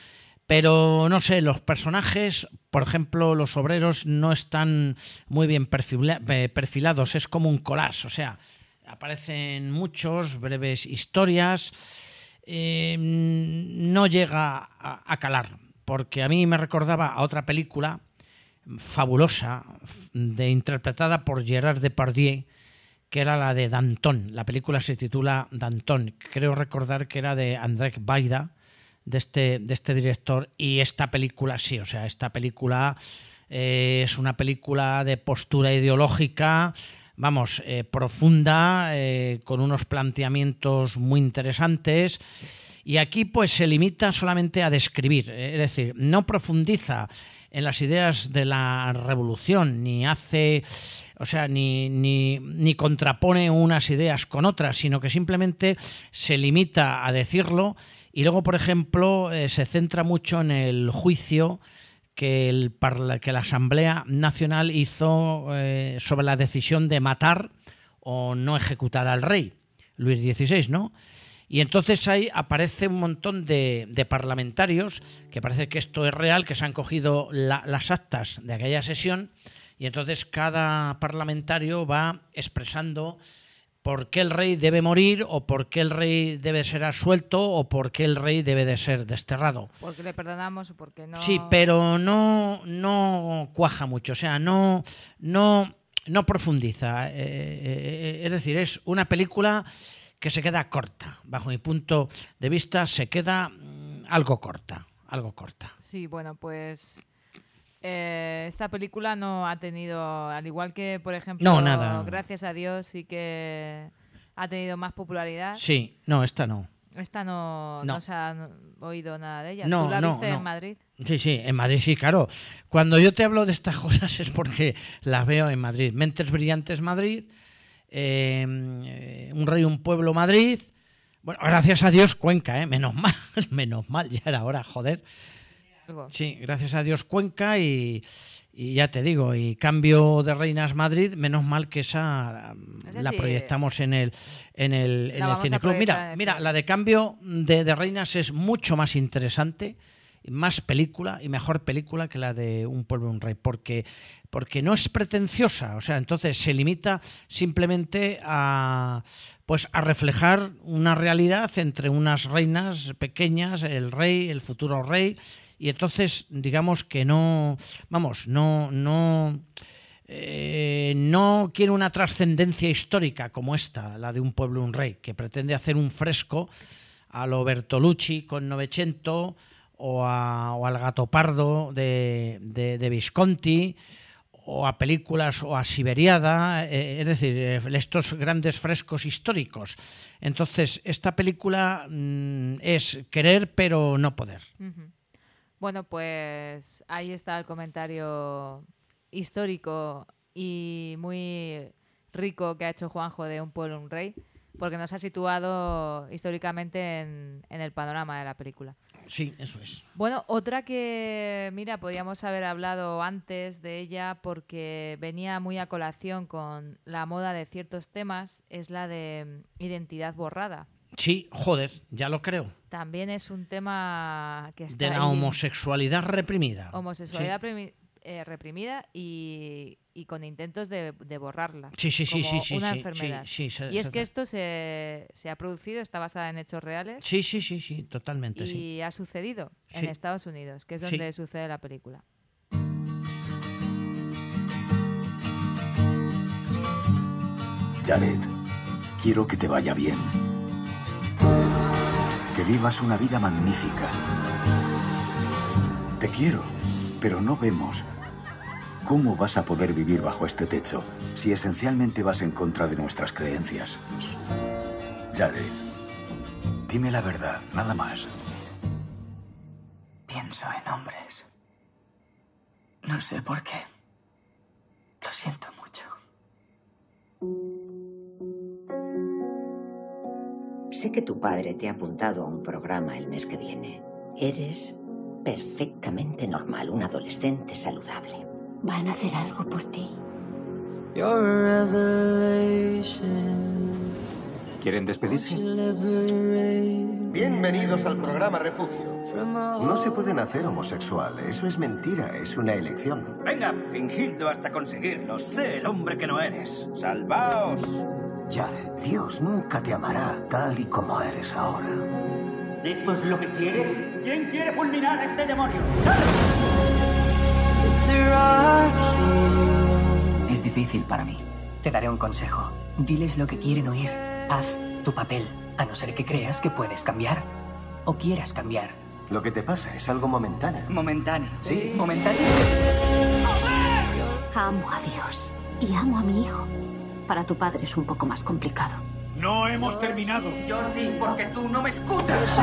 Pero no sé, los personajes, por ejemplo, los obreros no están muy bien perfila, perfilados, es como un collage, o sea, aparecen muchos, breves historias, eh, no llega a, calar, porque a mí me recordaba a otra película fabulosa, de, interpretada por Gerard Depardieu, que era la de Danton. La película se titula Danton. Creo recordar que era de Andrzej Baida, de este, de este director. Y esta película, sí, o sea, esta película eh, es una película de postura ideológica, vamos, eh, profunda, eh, con unos planteamientos muy interesantes. Y aquí pues se limita solamente a describir, es decir, no profundiza en las ideas de la revolución, ni hace, o sea, ni, ni, ni, contrapone unas ideas con otras, sino que simplemente se limita a decirlo y luego, por ejemplo, eh, se centra mucho en el juicio que, el, que la Asamblea Nacional hizo eh, sobre la decisión de matar o no ejecutar al rey, Luis XVI, ¿no? Y entonces ahí aparece un montón de, parlamentarios, que parece que esto es real, que se han cogido las actas de aquella sesión, y entonces cada parlamentario va expresando por qué el rey debe morir o por qué el rey debe ser absuelto o por qué el rey debe de ser desterrado. Porque le perdonamos o porque no. Sí, pero no, no cuaja mucho, o sea, no, no, no profundiza. Eh, eh, eh, es decir, es una película que se queda corta. Bajo mi punto de vista, se queda mm, algo corta, algo corta. Sí, bueno, pues eh, esta película no ha tenido, al igual que, por ejemplo, no, nada. gracias a Dios sí que ha tenido más popularidad. Sí, no, esta no. Esta no, no. se ha oído nada de ella. No, ¿Tú la viste en Madrid? Sí, sí, en Madrid sí, claro. Cuando yo te hablo de estas cosas es porque las veo en Madrid. Mentes Brillantes Madrid, eh, Un Rey, un Pueblo Madrid. Bueno, gracias a Dios Cuenca, ¿eh? menos mal, menos mal, ya era hora, joder. Sí, gracias a Dios Cuenca y, y ya te digo, y cambio de Reinas Madrid, menos mal que esa, la proyectamos en el en el, en el Cineclub. Mira, mira, la de cambio de, de Reinas es mucho más interesante, más película y mejor película que la de Un pueblo un rey, porque porque no es pretenciosa, o sea, entonces se limita simplemente a pues a reflejar una realidad entre unas reinas pequeñas, el rey, el futuro rey, y entonces digamos que no, vamos, no, no, eh, no quiere una trascendencia histórica como esta, la de un pueblo un rey, que pretende hacer un fresco a lo Bertolucci con Novecento o, a- o al Gato Pardo de, de- Visconti o a películas o a Siberiada, eh, es decir, eh, estos grandes frescos históricos. Entonces, esta película mm, es querer pero no poder. Bueno, pues ahí está el comentario histórico y muy rico que ha hecho Juanjo de Un pueblo, un rey, porque nos ha situado históricamente en, en el panorama de la película. Sí, eso es. Bueno, otra que, mira, podíamos haber hablado antes de ella porque venía muy a colación con la moda de ciertos temas, es la de identidad borrada. Sí, joder, ya lo creo. También es un tema que está De la ahí. homosexualidad reprimida. homosexualidad premi- eh, reprimida y, y con intentos de, de borrarla Sí, sí, sí, como sí, sí, una sí, enfermedad. sí, sí, se- y es se- que esto se, se ha producido, está basada en hechos reales Sí, sí, sí, sí, totalmente, y sí. ha sucedido en Sí. Estados Unidos, que es Sí. donde sucede la película. Jared, quiero que te vaya bien. Que vivas una vida magnífica. Te quiero, pero no vemos cómo vas a poder vivir bajo este techo si esencialmente vas en contra de nuestras creencias. Jared, dime la verdad, nada más. Pienso en hombres. No sé por qué. Lo siento mucho. Sé que tu padre te ha apuntado a un programa el mes que viene. Eres perfectamente normal, un adolescente saludable. Van a hacer algo por ti. ¿Quieren despedirse? Bienvenidos al programa Refugio. No se puede nacer homosexual, eso es mentira, es una elección. Venga, fingidlo hasta conseguirlo. Sé el hombre que no eres. ¡Salvaos! Jared, Dios nunca te amará tal y como eres ahora. ¿Esto es lo que quieres? ¿Quién quiere fulminar a este demonio? Es difícil para mí. Te daré un consejo. Diles lo que quieren oír. Haz tu papel, a no ser que creas que puedes cambiar. O quieras cambiar. Lo que te pasa es algo momentáneo. Momentáneo. Sí, momentáneo. Amo a Dios y amo a mi hijo. Para tu padre es un poco más complicado. No hemos terminado. Yo sí, porque tú no me escuchas.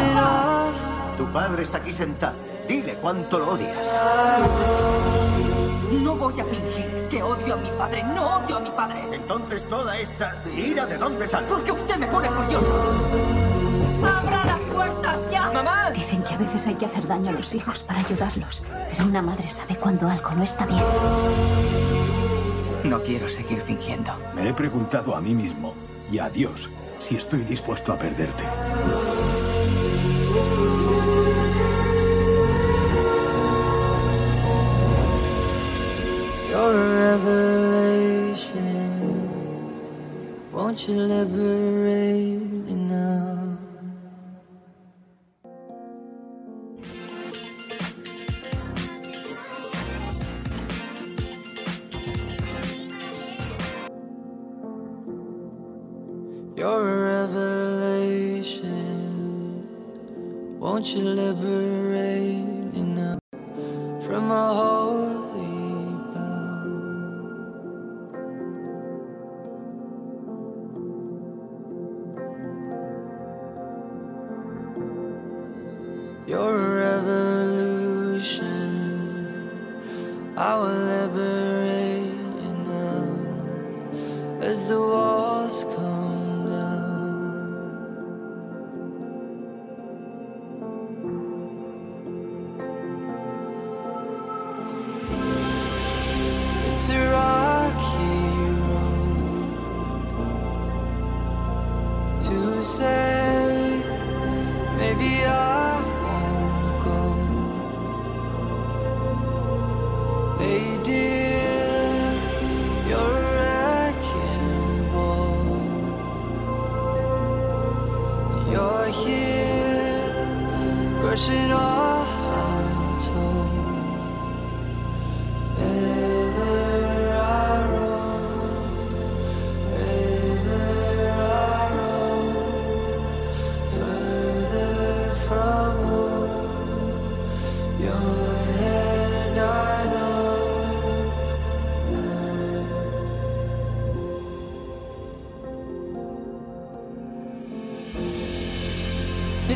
Tu padre está aquí sentado. Dile cuánto lo odias. No voy a fingir que odio a mi padre. No odio a mi padre. Entonces toda esta ira de dónde sale? Porque usted me pone furioso. ¡Abra la puerta ya! ¡Mamá! Dicen que a veces hay que hacer daño a los hijos para ayudarlos, pero una madre sabe cuando algo no está bien. No quiero seguir fingiendo. Me he preguntado a mí mismo y a Dios si estoy dispuesto a perderte. You're a revelation. Won't you liberate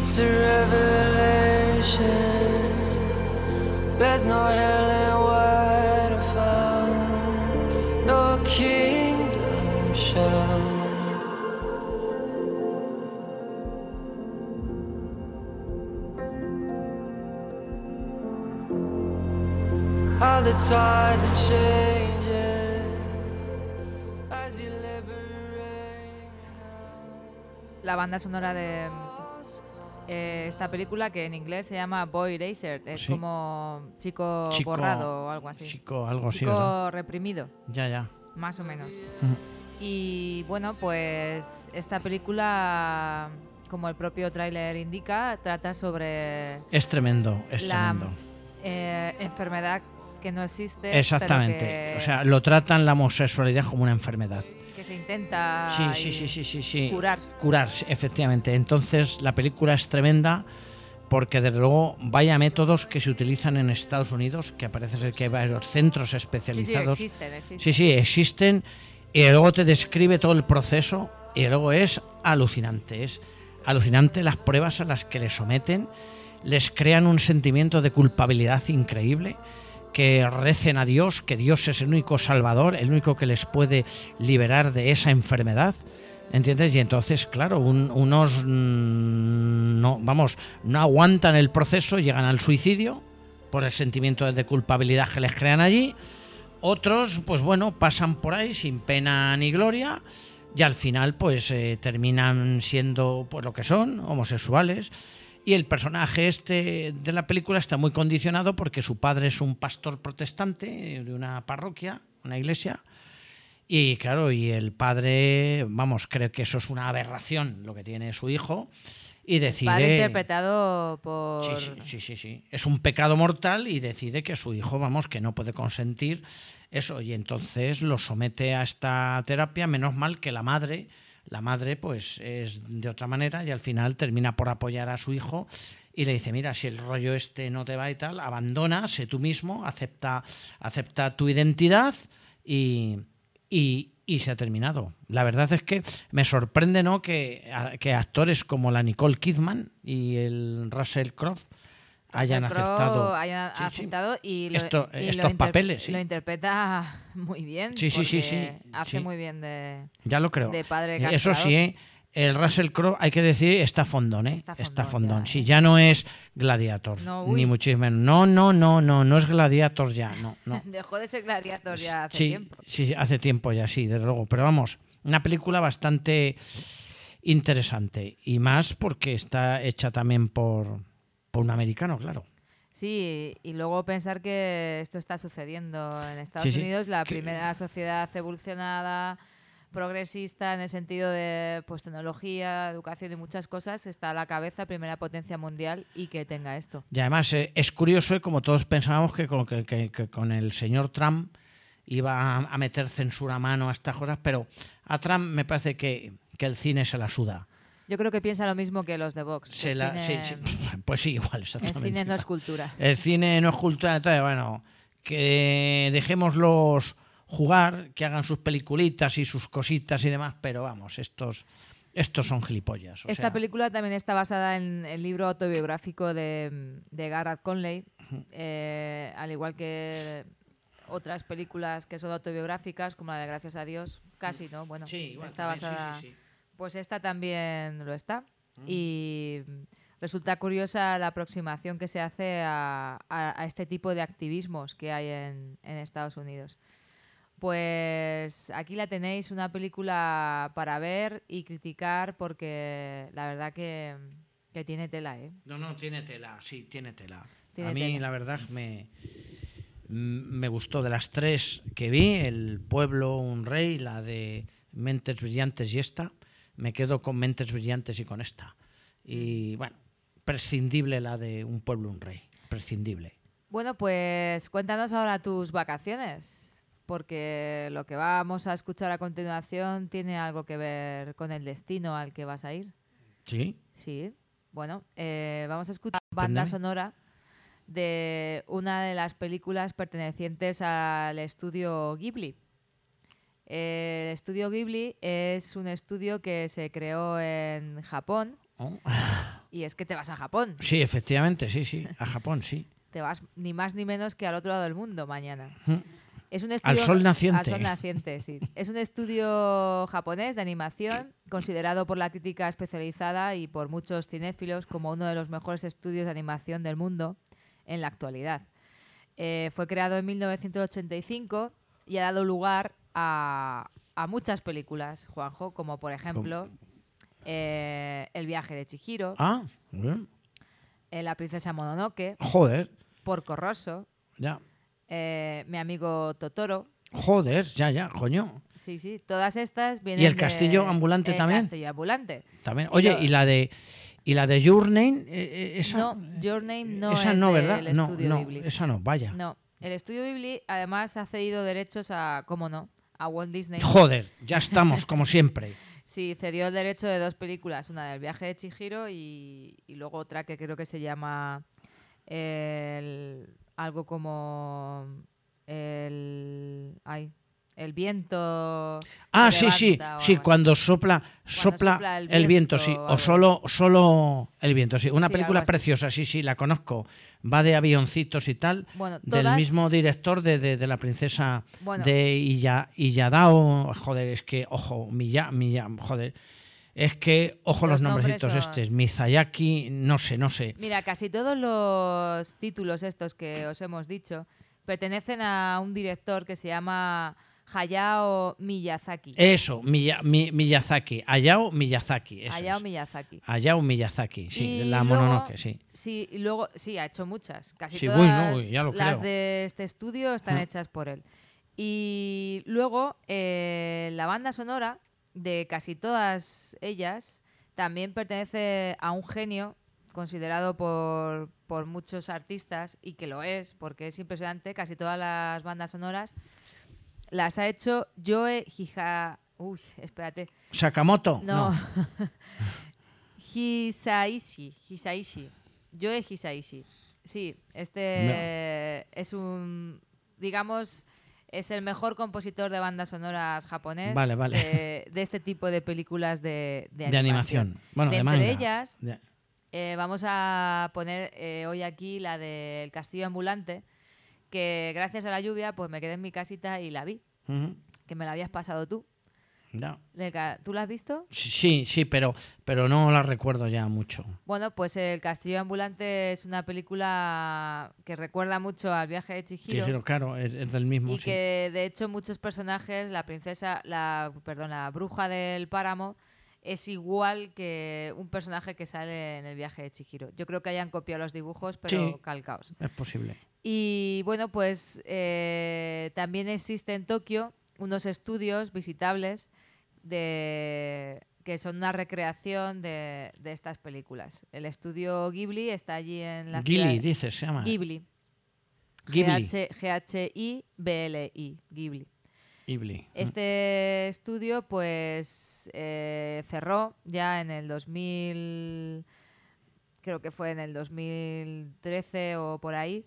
It's a revelation. There's no hell in what I found. No kingdom shown. How the tides are changing. La banda sonora de eh, esta película que en inglés se llama Boy Racer, es Sí. como chico, Chico- borrado o algo así. chico algo reprimido. Ya, ya. Más o menos. Mm. Y bueno, pues esta película, como el propio tráiler indica, trata sobre Es tremendo, es la tremendo. eh, enfermedad que no existe. pero Exactamente. que- O sea, lo tratan la homosexualidad como una enfermedad. Que se intenta Sí, sí, sí, sí, sí, sí. curar. Curar, sí, efectivamente. Entonces, la película es tremenda porque, desde luego, vaya métodos que se utilizan en Estados Unidos, que parece ser que hay varios centros especializados. existen, existen. Sí, sí, existen. Y luego te describe todo el proceso y luego es alucinante. Es alucinante las pruebas a las que les someten. Les crean un sentimiento de culpabilidad increíble que recen a Dios, que Dios es el único salvador, el único que les puede liberar de esa enfermedad. ¿Entiendes? Y entonces, claro, un- unos mm, no, vamos, no aguantan el proceso, llegan al suicidio por el sentimiento de culpabilidad que les crean allí. Otros, pues bueno, pasan por ahí sin pena ni gloria y al final, pues eh, terminan siendo pues lo que son, homosexuales. Y el personaje este de la película está muy condicionado porque su padre es un pastor protestante de una parroquia, una iglesia. Y claro, y el padre, vamos, creo que eso es una aberración lo que tiene su hijo. y decide... Padre interpretado por... Sí, sí, sí, sí, sí. Es un pecado mortal y decide que su hijo, vamos, que no puede consentir eso. Y entonces lo somete a esta terapia. Menos mal que la madre, la madre, pues es de otra manera y al final termina por apoyar a su hijo y le dice, mira, si el rollo este no te va y tal, abandona, sé tú mismo, acepta, acepta tu identidad y, y, se ha terminado. La verdad es que me sorprende ¿no? que, que actores como la Nicole Kidman y el Russell Crowe hayan aceptado hayan Sí, y lo- Esto- y lo estos papeles. sí. Lo interpreta muy bien. Sí, sí, sí, sí, Hace muy bien de, Ya lo creo. de padre Eso castrador. sí, ¿eh? el Russell Crowe, hay que decir, está fondón, ¿eh? Está Está fondón fondón. ya, Sí, ¿eh? ya no es Gladiator, No, ni muchísimo menos. No, no, no, no, no es Gladiator ya, no, no. Dejó de ser gladiator ya hace sí, tiempo. sí, sí, hace tiempo ya, sí, desde luego. Pero vamos, una película bastante interesante. Y más porque está hecha también por, por un americano, claro. Sí, y luego pensar que esto está sucediendo en Estados Sí, sí, Unidos, la que- primera sociedad evolucionada, progresista en el sentido de pues tecnología, educación y muchas cosas, está a la cabeza, primera potencia mundial y que tenga esto. Y además eh, es curioso, eh, como todos pensábamos que con, que- que- que con el señor Trump iba a, a meter censura a mano a estas cosas, pero a Trump me parece que, que el cine se la suda. Yo creo que piensa lo mismo que los de Vox. que Se el la- cine- sí, sí, pues sí, igual, El exactamente. cine no es cultura. El cine no es cultura, bueno, que dejémoslos jugar, que hagan sus peliculitas y sus cositas y demás, pero vamos, estos, estos son gilipollas. o Esta sea, película también está basada en el libro autobiográfico de, de Garrett Conley, eh, al igual que otras películas que son autobiográficas, como la de Gracias a Dios, casi, ¿no? Bueno, igual está también, sí, basada. sí, sí. Pues esta también lo está. Y resulta curiosa la aproximación que se hace a, a- a este tipo de activismos que hay en, en Estados Unidos. Pues aquí la tenéis, una película para ver y criticar porque la verdad que, que tiene tela, ¿eh? No, no, tiene tela, sí, tiene tela. Tiene a mí, tela. la verdad, me, m- me gustó de las tres que vi, El Pueblo, un Rey, la de Mentes Brillantes y esta, me quedo con Mentes Brillantes y con esta. Y bueno, prescindible la de Un Pueblo, un Rey, prescindible. Bueno, pues cuéntanos ahora tus vacaciones, porque lo que vamos a escuchar a continuación tiene algo que ver con el destino al que vas a ir. ¿Sí? Sí. Bueno, eh, vamos a escuchar banda sonora de una de las películas pertenecientes al estudio Ghibli. El estudio Ghibli es un estudio que se creó en Japón. Oh. Y es que te vas a Japón. Sí, efectivamente, sí, sí, a Japón, sí. Te vas ni más ni menos que al otro lado del mundo mañana. Mm. Es un Al estudio, sol naciente. al sol naciente, sí. Es un estudio japonés de animación considerado por la crítica especializada y por muchos cinéfilos como uno de los mejores estudios de animación del mundo en la actualidad. Eh, fue creado en 1985 y ha dado lugar a, a muchas películas, Juanjo, como por ejemplo eh, El viaje de Chihiro, Ah, bien. eh, La princesa Mononoke, joder, Porco Rosso, ya. eh, Mi amigo Totoro. Joder, ya, ya, coño. Sí, sí, todas estas vienen ¿Y el de- castillo ambulante el también? castillo ambulante. También. Y Oye, lo- y la de y la de Your Name, eh, eh, esa No, Your Name no esa es no, del ¿verdad? No, estudio no, Ghibli. esa no, vaya. No, el estudio Ghibli además ha cedido derechos a, cómo no, a Walt Disney. Joder, ya estamos, como siempre. Sí, cedió el derecho de dos películas, una del viaje de Chihiro y, y luego otra que creo que se llama el- algo como el ay, el viento Ah, sí, sí, sí, cuando sopla, sopla, sopla el el, viento, sí, o solo, solo el viento, sí. Una Sí, película preciosa, sí, sí, la conozco. Va de avioncitos y tal, Bueno, del mismo director de, de, de la princesa Bueno. de Iya- Iyadao. Joder, es que, ojo, Miya, Miya, joder. Es que, ojo Los nombrecitos son- estos, Mizayaki, no sé, no sé. Mira, casi todos los títulos estos que os hemos dicho pertenecen a un director que se llama Hayao Miyazaki. Eso, Miya- Mi- Miyazaki, Hayao Miyazaki. Eso Hayao es. Miyazaki. Hayao Miyazaki, sí, Y la luego- Mononoke, sí. Sí, y luego, sí, ha hecho muchas. Casi Sí, uy, todas no, uy, ya lo las creo. de este estudio están Ah. hechas por él. Y luego, eh, la banda sonora de casi todas ellas también pertenece a un genio considerado por, por muchos artistas y que lo es, porque es impresionante, casi todas las bandas sonoras las ha hecho Joe Hija... Uy, espérate. Sakamoto. No. Hisaishi. Hisaishi. Joe Hisaishi. Sí, este es un, digamos, es el mejor compositor de bandas sonoras japonés Vale, vale. De, de este tipo de películas de, de De animación. animación. Bueno, de entre manga. ellas, eh, vamos a poner eh, hoy aquí la del Castillo Ambulante, que gracias a la lluvia pues me quedé en mi casita y la vi, que me la habías pasado tú. Ca- ¿Tú la has visto? Sí, sí, pero, pero no la recuerdo ya mucho. Bueno, pues El Castillo Ambulante es una película que recuerda mucho al viaje de Chihiro. Chihiro, claro, es, es del mismo. y sí. que de hecho muchos personajes, la princesa, la, perdón, la bruja del páramo, es igual que un personaje que sale en el viaje de Chihiro. Yo creo que hayan copiado los dibujos, pero Sí. calcaos. Es posible. Y bueno, pues eh, también existe en Tokio unos estudios visitables de que son una recreación de, de estas películas. El estudio Ghibli está allí en la Ghibli, ciudad- dices, se llama. Ghibli. Ghibli. G-H-I-B-L-I. Ghibli. Ghibli. Este estudio, pues, eh, cerró ya en el 2000, creo que fue en el 2013 o por ahí.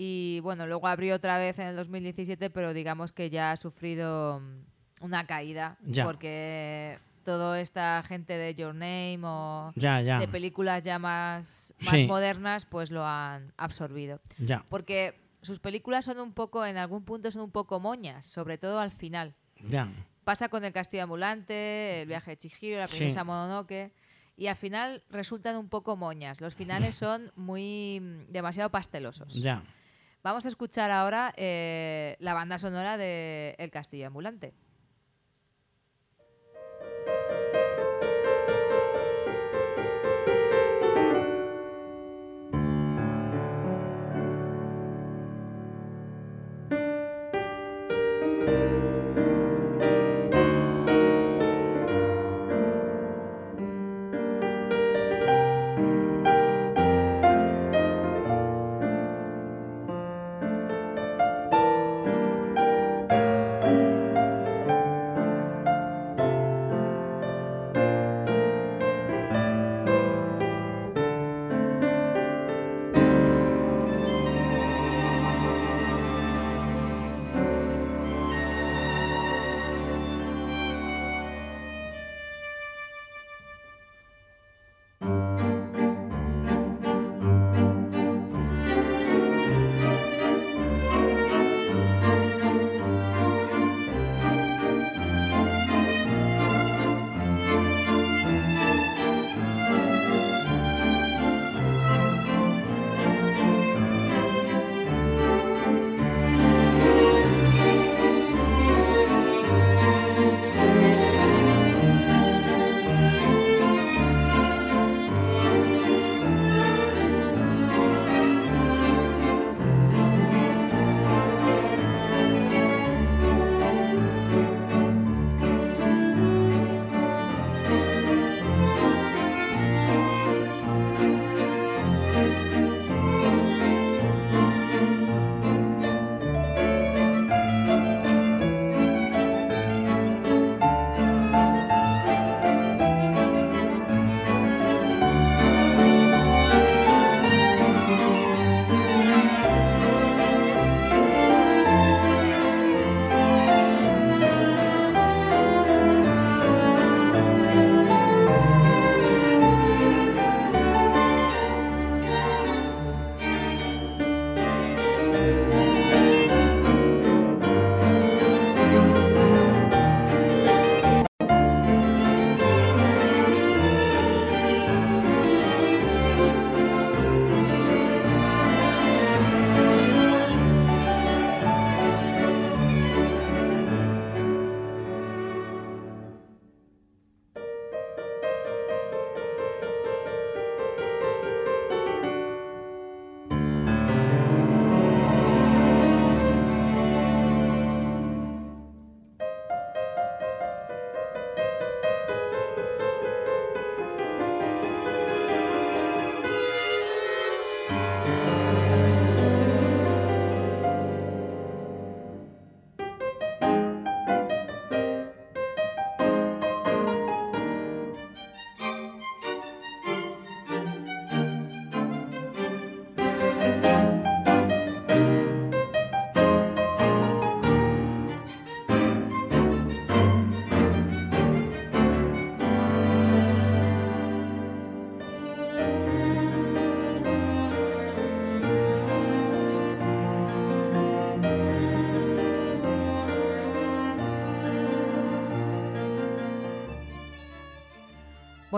Y bueno, luego abrió otra vez en el 2017, pero digamos que ya ha sufrido mm, una caída. Ya. Porque toda esta gente de Your Name o Ya, ya. de películas ya más, más Sí. modernas, pues lo han absorbido. Ya. Porque sus películas son un poco, en algún punto son un poco moñas, sobre todo al final. Ya. Pasa con el castillo ambulante, el viaje de Chihiro, la Sí. princesa Mononoke. Y al final resultan un poco moñas. Los finales son muy mm, demasiado pastelosos. Ya. Vamos a escuchar ahora eh, la banda sonora de El castillo ambulante.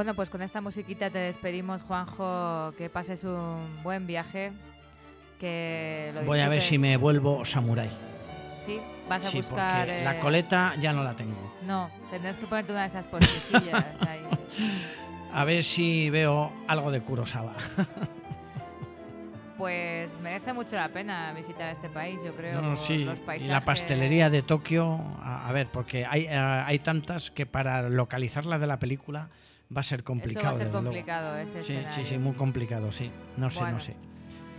Bueno, pues con esta musiquita te despedimos, Juanjo. Que pases un buen viaje. Que lo Voy a ver si me vuelvo samurái. Sí, vas a Sí, buscar. eh, la coleta ya no la tengo. No, tendrás que ponerte una de esas postecillas ahí. A ver si veo algo de Kurosawa. Pues merece mucho la pena visitar este país, yo creo. No, sí, los y paisajes. la pastelería de Tokio, a, a ver, porque hay, eh, hay tantas que para localizarla de la película va a ser complicado. Eso va a ser complicado, ese Sí, sí, escenario. sí, muy complicado, sí. No sé, Bueno. no sé.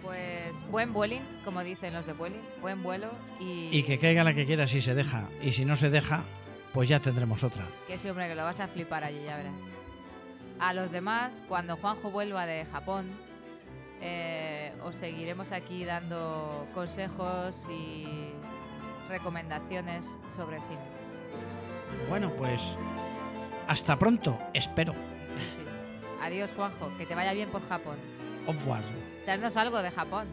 Pues buen vueling, como dicen los de vueling, buen vuelo y, Y que caiga la que quiera si se deja. Y si no se deja, pues ya tendremos otra. que sí, hombre, que lo vas a flipar allí, ya verás. A los demás, cuando Juanjo vuelva de Japón, eh, os seguiremos aquí dando consejos y recomendaciones sobre cine. Bueno, pues hasta pronto, espero. Sí, sí. Adiós, Juanjo, que te vaya bien por Japón. Traernos algo de Japón.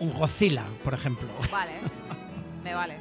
Un Godzilla, por ejemplo. Vale, me vale.